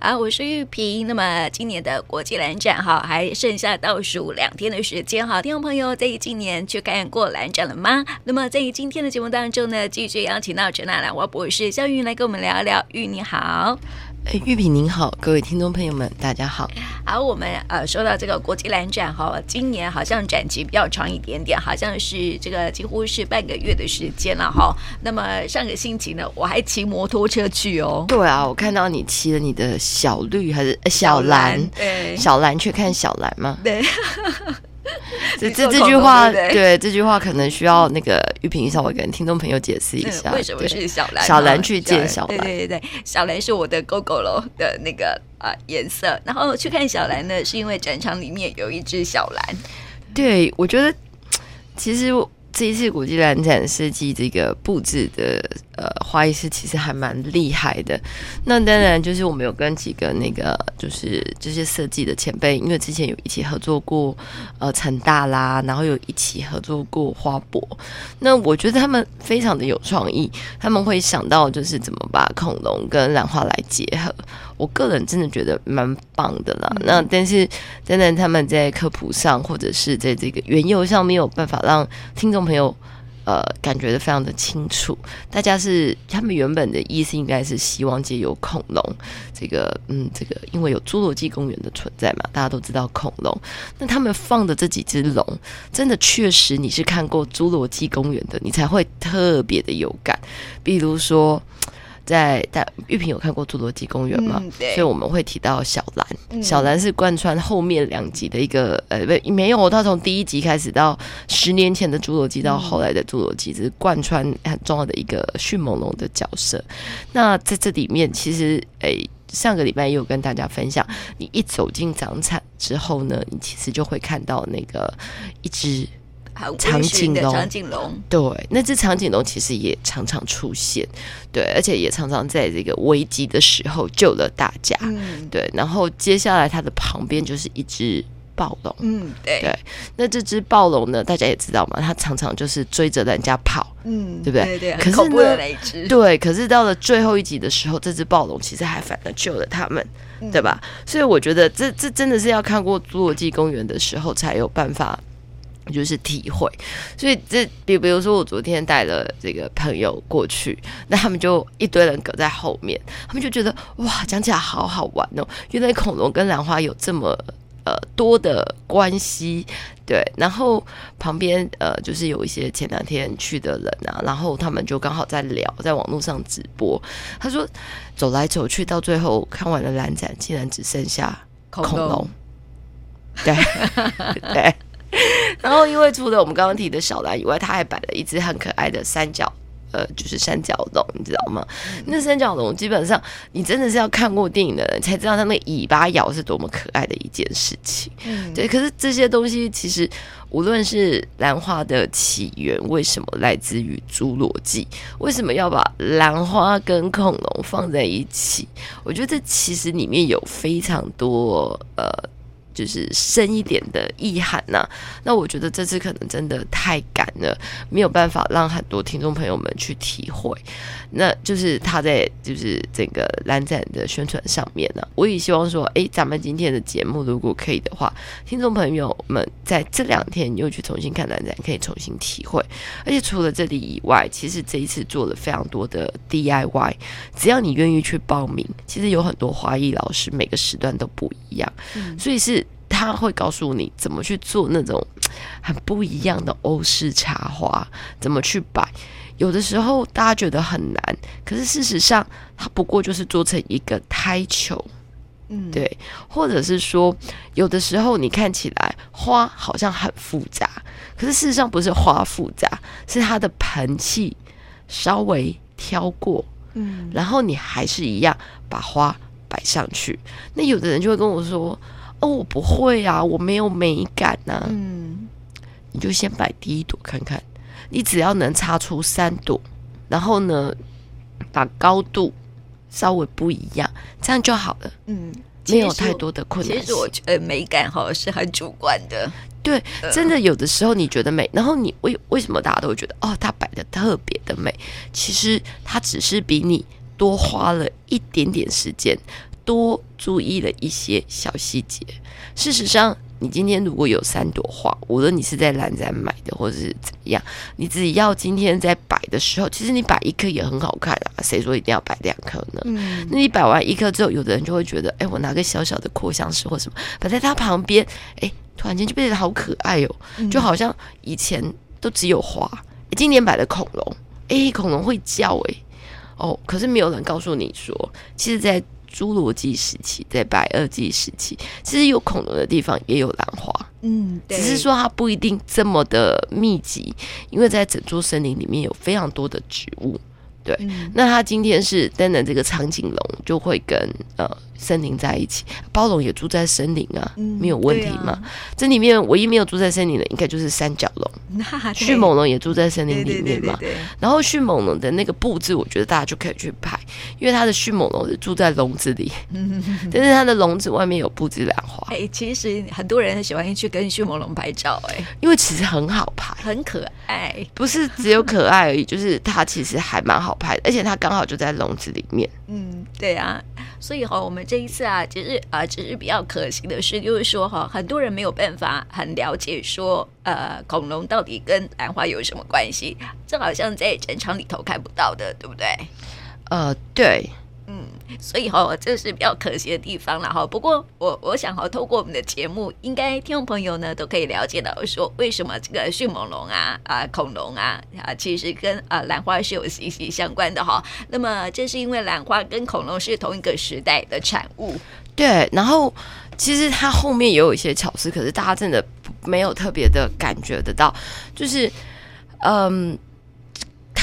啊，我是玉萍。那么今年的国际兰展哈，还剩下倒数两天的时间哈，听众朋友在今年去看过兰展了吗？那么在今天的节目当中呢，继续邀请到陈纳兰华博士肖云来跟我们聊一聊。玉你好。哎，玉萍您好，各位听众朋友们，大家好。好，我们呃说到这个国际蓝展哈，今年好像展期比较长一点点，好像是这个几乎是半个月的时间了哈。那么上个星期呢，我还骑摩托车去哦。对啊，我看到你骑了你的小绿还是小蓝？对，小蓝去看小蓝吗？对。这这这句话，对，对这句话可能需要那个玉萍稍微跟听众朋友解释一下，为什么是小蓝？小蓝去见小蓝，对对对，小蓝是我的 Gogoro 的那个啊、呃、颜色。然后去看小蓝呢，是因为展场里面有一只小蓝。对，我觉得其实。这一次国际兰展设计这个布置的呃花艺师其实还蛮厉害的。那当然就是我们有跟几个那个就是这些设计的前辈，因为之前有一起合作过呃成大啦，然后有一起合作过花博。那我觉得他们非常的有创意，他们会想到就是怎么把恐龙跟兰花来结合。我个人真的觉得蛮棒的啦。嗯、那但是当然他们在科普上或者是在这个原油上没有办法让听众朋友呃感觉的非常的清楚。大家是他们原本的意思应该是希望借由恐龙这个嗯这个因为有侏罗纪公园的存在嘛，大家都知道恐龙。那他们放的这几只龙，真的确实你是看过侏罗纪公园的，你才会特别的有感。比如说。在但玉萍有看过侏罗纪公园吗？嗯？所以我们会提到小兰，嗯、小兰是贯穿后面两集的一个呃，不没有，他从第一集开始到十年前的侏罗纪到后来的侏罗纪，只是贯穿很重要的一个迅猛龙的角色。那在这里面，其实诶，上个礼拜也有跟大家分享，你一走进展场之后呢，你其实就会看到那个一只。长颈龙，长颈龙，对，那只长颈龙其实也常常出现，对，而且也常常在这个危机的时候救了大家，嗯，对。然后接下来它的旁边就是一只暴龙，嗯，对，对。那这只暴龙呢，大家也知道嘛，它常常就是追着人家跑，嗯，对不对？对对。可是呢，对，可是到了最后一集的时候，这只暴龙其实还反而救了他们，嗯，对吧？所以我觉得这这真的是要看过侏罗纪公园的时候才有办法。就是体会，所以这比比如说，我昨天带了这个朋友过去，那他们就一堆人隔在后面，他们就觉得哇，讲起来好好玩哦，原来恐龙跟兰花有这么呃多的关系，对。然后旁边呃就是有一些前两天去的人啊，然后他们就刚好在聊，在网络上直播，他说走来走去，到最后看完了蓝展，竟然只剩下恐龙，恐龙对对。然后，因为除了我们刚刚提的小兰以外，他还摆了一只很可爱的三角，呃，就是三角龙，你知道吗？嗯、那三角龙基本上，你真的是要看过电影的人才知道，它那个尾巴摇是多么可爱的一件事情。嗯，对。可是这些东西其实，无论是兰花的起源，为什么来自于侏罗纪？为什么要把兰花跟恐龙放在一起？我觉得这其实里面有非常多呃。就是深一点的意涵呐、啊，那我觉得这次可能真的太赶了，没有办法让很多听众朋友们去体会。那就是他在就是整个蓝展的宣传上面呢、啊，我也希望说，哎，咱们今天的节目如果可以的话，听众朋友们在这两天又去重新看蓝展，可以重新体会。而且除了这里以外，其实这一次做了非常多的 DIY，只要你愿意去报名，其实有很多花艺老师，每个时段都不一样，嗯、所以是。他会告诉你怎么去做那种 很不一样的欧式插花，怎么去摆。有的时候大家觉得很难，可是事实上，它不过就是做成一个胎球，嗯，对。或者是说，有的时候你看起来花好像很复杂，可是事实上不是花复杂，是它的盆器稍微挑过，嗯，然后你还是一样把花摆上去。那有的人就会跟我说。哦，我不会啊，我没有美感呐、啊。嗯，你就先摆第一朵看看，你只要能插出三朵，然后呢，把高度稍微不一样，这样就好了。嗯，没有太多的困难。其实我觉得美感好像是很主观的。对，真的有的时候你觉得美，然后你为为什么大家都会觉得哦，它摆的特别的美？其实它只是比你多花了一点点时间。多注意了一些小细节。事实上，你今天如果有三朵花，无论你是在兰展买的，或者是怎么样，你只要今天在摆的时候，其实你摆一颗也很好看啊。谁说一定要摆两颗呢？嗯，那你摆完一颗之后，有的人就会觉得，哎，我拿个小小的扩香石或什么摆在它旁边，哎，突然间就变得好可爱哦，就好像以前都只有花，今年摆的恐龙，哎，恐龙会叫，哎，哦，可是没有人告诉你说，其实，在侏罗纪时期，在白垩纪时期，其实有恐龙的地方也有兰花，嗯，对，只是说它不一定这么的密集，因为在整座森林里面有非常多的植物，对。嗯、那他今天是登的这个长颈龙，就会跟呃。森林在一起，暴龙也住在森林啊，嗯、没有问题嘛？啊、这里面唯一没有住在森林的，应该就是三角龙。迅猛龙也住在森林里面嘛？然后迅猛龙的那个布置，我觉得大家就可以去拍，因为它的迅猛龙是住在笼子里，嗯、但是它的笼子外面有布置兰花。哎，其实很多人很喜欢去跟迅猛龙拍照，哎，因为其实很好拍，很可爱，不是只有可爱而已，就是它其实还蛮好拍的，而且它刚好就在笼子里面。嗯，对啊，所以哈，我们这一次啊，其实啊，只是比较可惜的是，就是说哈，很多人没有办法很了解说，呃，恐龙到底跟兰花有什么关系？这好像在展场里头看不到的，对不对？呃，对。所以哈，这是比较可惜的地方了哈。不过我我想哈，透过我们的节目，应该听众朋友呢都可以了解到说，为什么这个迅猛龙啊啊恐龙啊啊，其实跟啊兰花是有息息相关的哈。那么这是因为兰花跟恐龙是同一个时代的产物。对，然后其实它后面也有一些巧思，可是大家真的没有特别的感觉得到，就是嗯。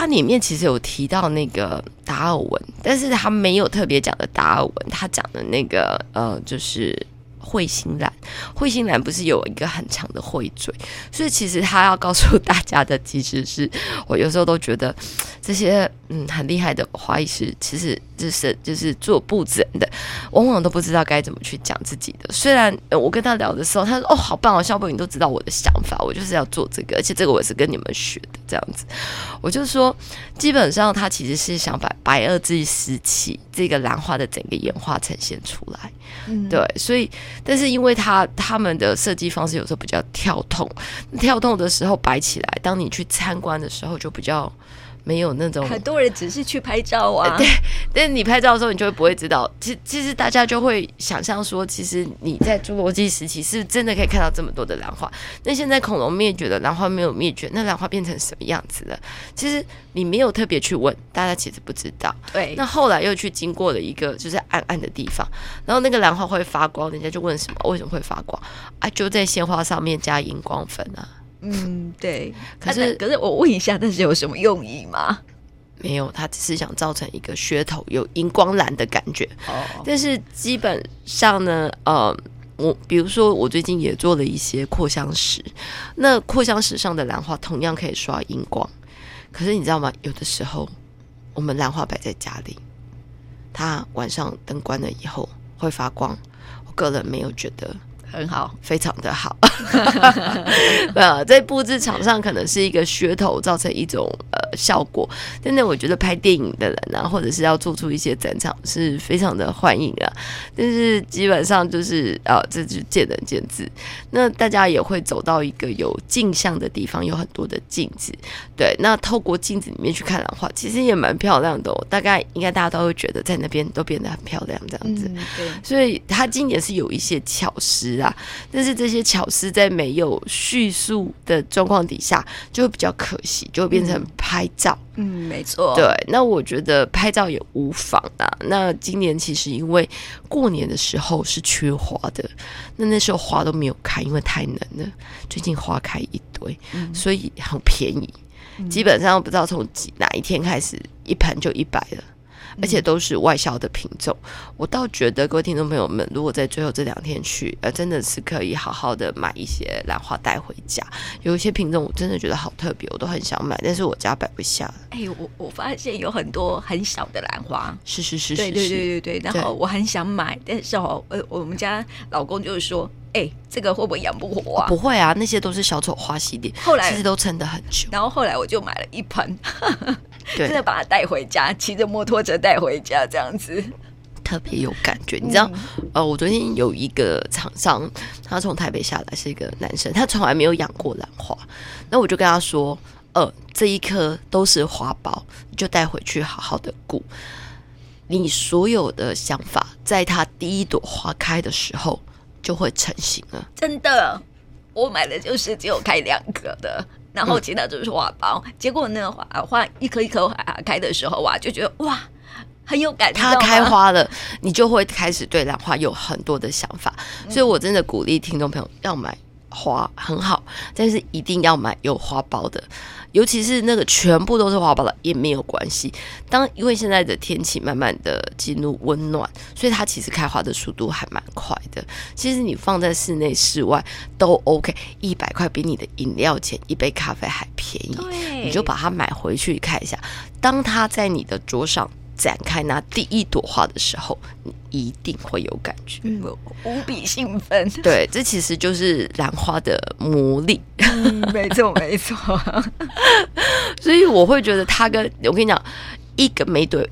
它里面其实有提到那个达尔文，但是他没有特别讲的达尔文，他讲的那个呃，就是。彗星蓝，彗星蓝不是有一个很长的喙嘴，所以其实他要告诉大家的，其实是我有时候都觉得这些嗯很厉害的花艺师，其实就是就是做布置的，往往都不知道该怎么去讲自己的。虽然我跟他聊的时候，他说哦好棒哦，肖博你都知道我的想法，我就是要做这个，而且这个我是跟你们学的这样子。我就说，基本上他其实是想把白垩纪时期这个兰花的整个演化呈现出来，嗯，对，所以。但是因为他他们的设计方式有时候比较跳动，跳动的时候摆起来，当你去参观的时候就比较。没有那种很多人只是去拍照啊，对，但是你拍照的时候，你就会不会知道，其其实大家就会想象说，其实你在侏罗纪时期是真的可以看到这么多的兰花。那现在恐龙灭绝了，兰花没有灭绝，那兰花变成什么样子了？其实你没有特别去问，大家其实不知道。对，那后来又去经过了一个就是暗暗的地方，然后那个兰花会发光，人家就问什么？为什么会发光？啊，就在鲜花上面加荧光粉啊。嗯，对。可是，可是我问一下，那是有什么用意吗？没有，他只是想造成一个噱头，有荧光蓝的感觉。哦。但是基本上呢，呃，我比如说，我最近也做了一些扩香石，那扩香石上的兰花同样可以刷荧光。可是你知道吗？有的时候，我们兰花摆在家里，它晚上灯关了以后会发光。我个人没有觉得。很好，非常的好。呃，在布置场上可能是一个噱头，造成一种效果。真的我觉得拍电影的人啊，或者是要做出一些展场，是非常的欢迎啊。但是基本上就是呃，这就见仁见智。那大家也会走到一个有镜像的地方，有很多的镜子。对，那透过镜子里面去看兰花，其实也蛮漂亮的哦。大概应该大家都会觉得在那边都变得很漂亮，这样子。嗯，对。所以他今年是有一些巧思啊。但是这些巧思在没有叙述的状况底下，就会比较可惜，就会变成拍照。嗯，没错。对，那我觉得拍照也无妨啊。那今年其实因为过年的时候是缺花的，那那时候花都没有开，因为太冷了。最近花开一堆，嗯、所以很便宜，嗯、基本上不知道从几哪一天开始，一盆就一百了。而且都是外销的品种，我倒觉得各位听众朋友们，如果在最后这两天去，呃，真的是可以好好的买一些兰花带回家。有一些品种我真的觉得好特别，我都很想买，但是我家摆不下。哎，我我发现有很多很小的兰花，是是是是，对对对对对。然后我很想买，但是哦，呃，我们家老公就是说，哎，这个会不会养不活啊？不会啊，那些都是小丑花系列，后来其实都撑得很久。然后后来我就买了一盆。真的把它带回家，骑着摩托车带回家这样子，特别有感觉。你知道，嗯、呃，我昨天有一个厂商，他从台北下来，是一个男生，他从来没有养过兰花。那我就跟他说，呃，这一颗都是花苞，你就带回去好好的顾。你所有的想法，在它第一朵花开的时候就会成型了。真的，我买的就是只有开两颗的。然后其他就是花苞，嗯、结果呢，花花一颗一颗花开的时候啊，就觉得哇，很有感觉。它开花了，你就会开始对兰花有很多的想法。嗯、所以我真的鼓励听众朋友要买花很好，但是一定要买有花苞的。尤其是那个全部都是花苞的也没有关系。当因为现在的天气慢慢的进入温暖，所以它其实开花的速度还蛮快的。其实你放在室内、室外都 OK，一百块比你的饮料钱一杯咖啡还便宜。你就把它买回去看一下。当它在你的桌上展开那第一朵花的时候，你一定会有感觉，嗯、无比兴奋。对，这其实就是兰花的魔力。嗯，没错，没错。所以我会觉得，它跟我跟你讲，一个玫瑰，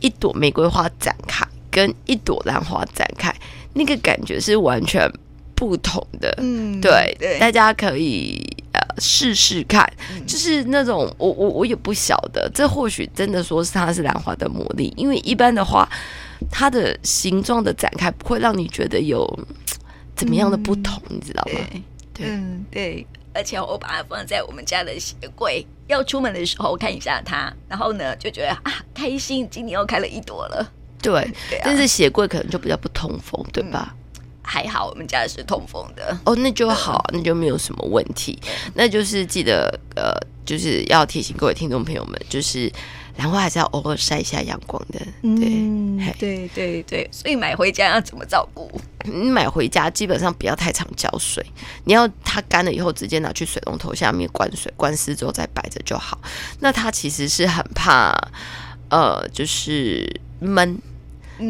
一朵玫瑰花展开，跟一朵兰花展开，那个感觉是完全不同的。嗯，对，对，大家可以。试试看，就是那种我我我也不晓得，这或许真的说是它是兰花的魔力，因为一般的话，它的形状的展开不会让你觉得有怎么样的不同，嗯、你知道吗？对，对。嗯，对，而且我把它放在我们家的鞋柜，要出门的时候看一下它，然后呢就觉得啊开心，今年又开了一朵了。对，对啊、但是鞋柜可能就比较不通风，对吧？嗯还好，我们家是通风的哦，那就好，那就没有什么问题。那就是记得，呃，就是要提醒各位听众朋友们，就是兰花还是要偶尔晒一下阳光的。对，嗯、对对对，所以买回家要怎么照顾？你买回家基本上不要太常浇水，你要它干了以后直接拿去水龙头下面灌水，灌湿之后再摆着就好。那它其实是很怕，呃，就是闷。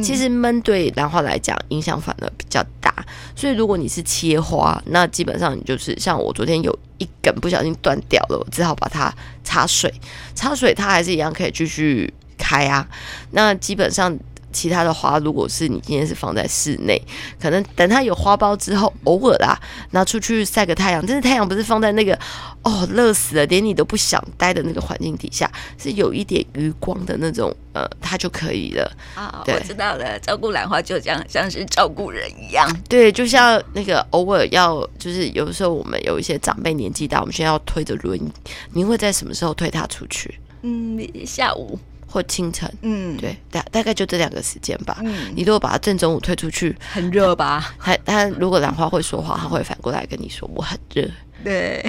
其实闷对兰花来讲影响反而比较大，所以如果你是切花，那基本上你就是像我昨天有一根不小心断掉了，我只好把它插水，插水它还是一样可以继续开啊。那基本上。其他的花，如果是你今天是放在室内，可能等它有花苞之后，偶尔啦拿出去晒个太阳。但是太阳不是放在那个哦热死了，连你都不想待的那个环境底下，是有一点余光的那种，呃，它就可以了。啊，对我知道了，照顾兰花就这样，像是照顾人一样。对，就像那个偶尔要，就是有的时候我们有一些长辈年纪大，我们现在要推着轮椅，你会在什么时候推他出去？嗯，下午。或清晨，嗯，对，大大概就这两个时间吧。嗯，你如果把它正中午推出去，很热吧？它它如果兰花会说话，它会反过来跟你说我很热。对，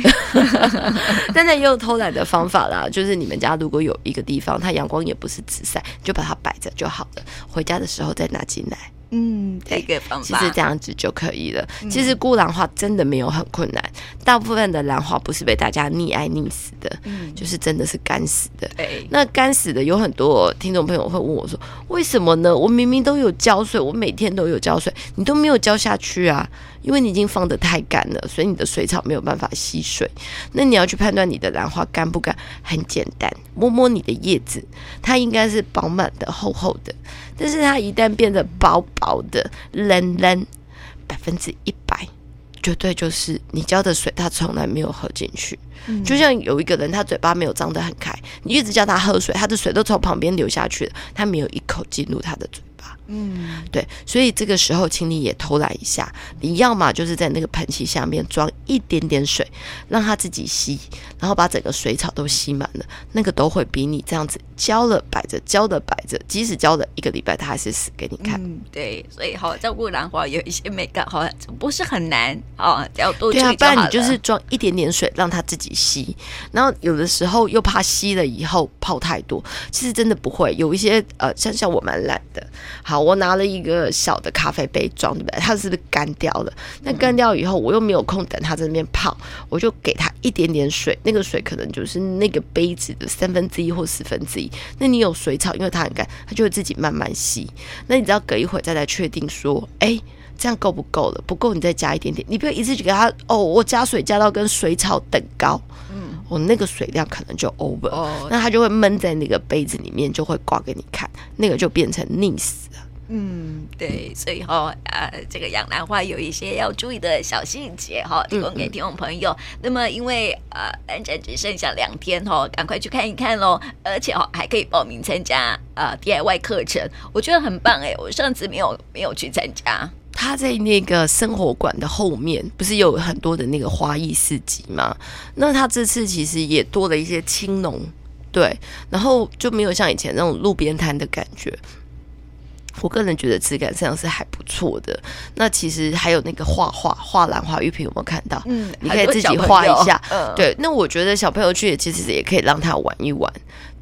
但那也有偷懒的方法啦，就是你们家如果有一个地方，它阳光也不是直晒，就把它摆着就好了。回家的时候再拿进来。嗯，这个方法其实这样子就可以了。嗯、其实顾兰花真的没有很困难，大部分的兰花不是被大家溺爱溺死的，嗯，就是真的是干死的。对，那干死的有很多听众朋友会问我说，为什么呢？我明明都有浇水，我每天都有浇水，你都没有浇下去啊？因为你已经放得太干了，所以你的水草没有办法吸水。那你要去判断你的兰花干不干，很简单，摸摸你的叶子，它应该是饱满的、厚厚的。但是它一旦变得薄薄的、冷冷，百分之一百，绝对就是你浇的水，它从来没有喝进去。嗯、就像有一个人，他嘴巴没有张得很开，你一直叫他喝水，他的水都从旁边流下去了，他没有一口进入他的嘴。嗯，对，所以这个时候，请你也偷懒一下。你要么就是在那个盆器下面装一点点水，让它自己吸，然后把整个水草都吸满了，那个都会比你这样子浇了摆着，浇了摆着，即使浇了一个礼拜，它还是死给你看。嗯，对，所以好照顾兰花有一些美感，好像不是很难哦，只要多对啊，不然你就是装一点点水，让它自己吸。然后有的时候又怕吸了以后泡太多，其实真的不会。有一些呃，像像我蛮懒的。好，好我拿了一个小的咖啡杯装，对不对？它是不是干掉了？那干掉以后，我又没有空等它在那边泡，我就给它一点点水，那个水可能就是那个杯子的三分之一或四分之一。那你有水草，因为它很干，它就会自己慢慢吸。那你只要隔一会再来确定说，哎，这样够不够了？不够你再加一点点，你不要一次就给它哦，我加水加到跟水草等高。我、哦、那个水量可能就 over，、哦、那它就会闷在那个杯子里面，就会挂给你看，那个就变成溺死了。嗯，对，所以哈，呃，这个养兰花有一些要注意的小细节哈，提供给听众朋友。那么，因为呃，兰展只剩下两天哈，赶快去看一看喽，而且哈，还可以报名参加呃 DIY 课程，我觉得很棒哎，我上次没有没有去参加。他在那个生活馆的后面，不是有很多的那个花艺市集吗？那他这次其实也多了一些青农，对，然后就没有像以前那种路边摊的感觉。我个人觉得质感上是还不错的。那其实还有那个画画画兰花玉瓶有没有看到？嗯，你可以自己画一下。嗯，对。那我觉得小朋友去也其实也可以让他玩一玩。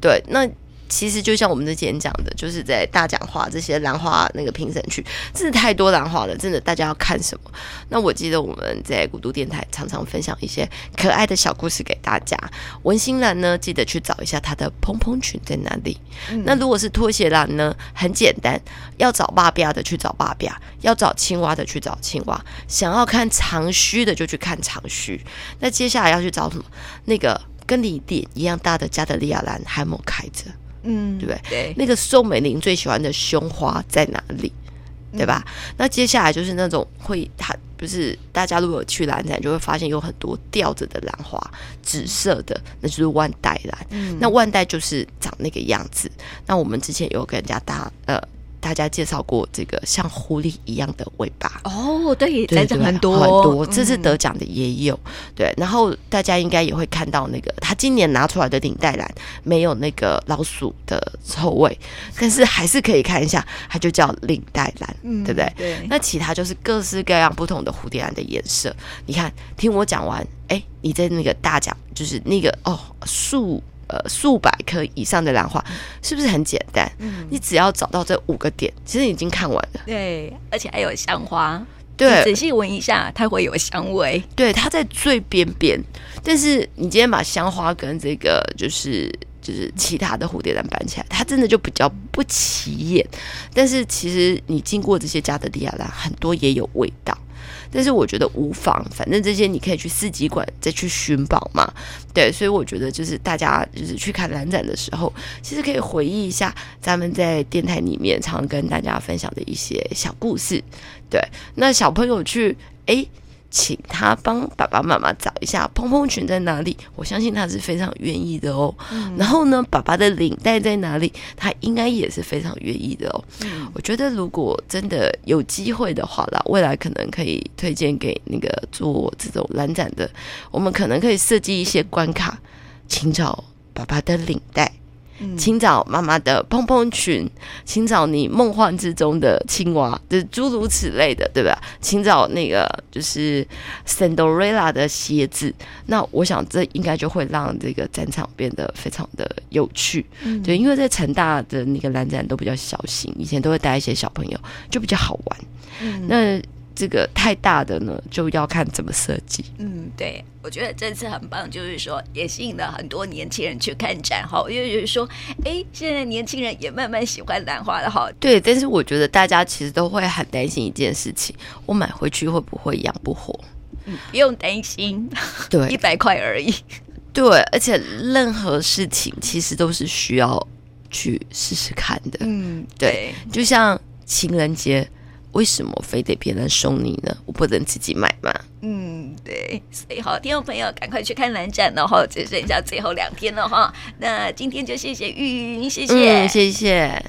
对，那。其实就像我们之前讲的，就是在大讲话这些兰花那个评审区，真的太多兰花了，真的大家要看什么？那我记得我们在古都电台常常分享一些可爱的小故事给大家。文心兰呢，记得去找一下它的蓬蓬裙在哪里。嗯、那如果是拖鞋兰呢，很简单，要找爸爸的去找爸爸，要找青蛙的去找青蛙，想要看长须的就去看长须。那接下来要去找什么？那个跟你脸一样大的加德利亚兰还没有开着。嗯，对不对？对，那个宋美龄最喜欢的胸花在哪里？对吧？嗯、那接下来就是那种会，它不是大家如果去蓝展，就会发现有很多吊着的兰花，紫色的，那就是万代兰。嗯、那万代就是长那个样子。那我们之前有跟人家搭呃。大家介绍过这个像狐狸一样的尾巴哦，对，来讲很多很多，这次得奖的也有，嗯、对。然后大家应该也会看到那个他今年拿出来的领带蓝没有那个老鼠的臭味，但是还是可以看一下，它就叫领带蓝，嗯、对不对？对。那其他就是各式各样不同的蝴蝶兰的颜色。你看，听我讲完，哎，你在那个大奖就是那个哦树。呃，数百颗以上的兰花，是不是很简单？嗯，你只要找到这五个点，其实已经看完了。对，而且还有香花，对，仔细闻一下，它会有香味。对，它在最边边。但是你今天把香花跟这个就是就是其他的蝴蝶兰搬起来，它真的就比较不起眼。但是其实你经过这些加德利亚兰，很多也有味道。但是我觉得无妨，反正这些你可以去四集馆再去寻宝嘛。对，所以我觉得就是大家就是去看蓝展的时候，其实可以回忆一下咱们在电台里面常跟大家分享的一些小故事。对，那小朋友去诶。请他帮爸爸妈妈找一下蓬蓬裙在哪里，我相信他是非常愿意的哦。嗯、然后呢，爸爸的领带在哪里，他应该也是非常愿意的哦。嗯、我觉得如果真的有机会的话啦，未来可能可以推荐给那个做这种蓝展的，我们可能可以设计一些关卡，请找爸爸的领带。请找妈妈的蓬蓬裙，请找你梦幻之中的青蛙，就是诸如此类的，对吧？请找那个就是 Cinderella 的鞋子。那我想这应该就会让这个展场变得非常的有趣。嗯，对，因为在成大的那个蓝展都比较小型，以前都会带一些小朋友，就比较好玩。嗯，那。这个太大的呢，就要看怎么设计。嗯，对，我觉得这次很棒，就是说也吸引了很多年轻人去看展哈。因为就是说，哎，现在年轻人也慢慢喜欢兰花了哈。对，但是我觉得大家其实都会很担心一件事情：我买回去会不会养不活？嗯，不用担心，对，一百块而已。对，而且任何事情其实都是需要去试试看的。嗯，对，对，就像情人节。为什么非得别人送你呢？我不能自己买吗？嗯，对，所以好，听众朋友赶快去看蓝展了哈，只剩下最后两天了哈。那今天就谢谢玉云，谢谢，嗯，谢谢。